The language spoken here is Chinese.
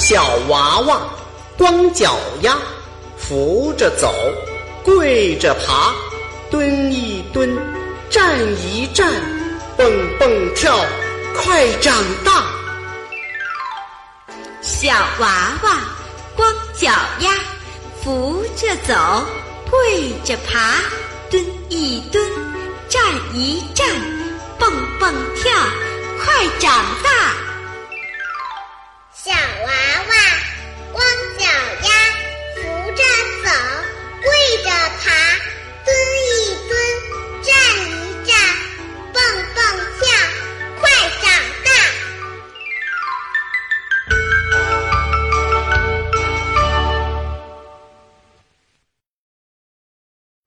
小娃娃光脚丫，扶着走，跪着爬，蹲一蹲，站一站，蹦蹦跳，快长大。小娃娃光脚丫，扶着走，跪着爬，蹲一蹲，站一站，蹦蹦跳，快长